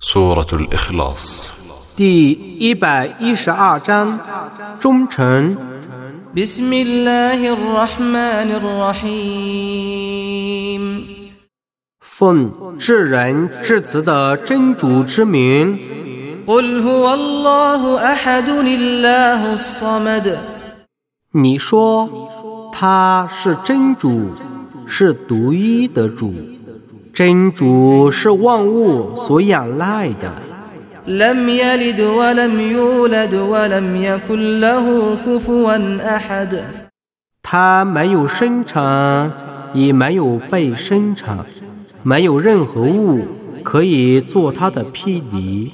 سورة الإخلاص 第一百一十二章，忠诚。 بسم الله الرحمن الرحيم 奉至仁至慈的真主之名， قل هو الله أحد الله الصمد 你说他是真主，是独一的主， 真主是万物所仰赖的。他没有生成，也没有被生成，没有任何物可以做他的匹敌。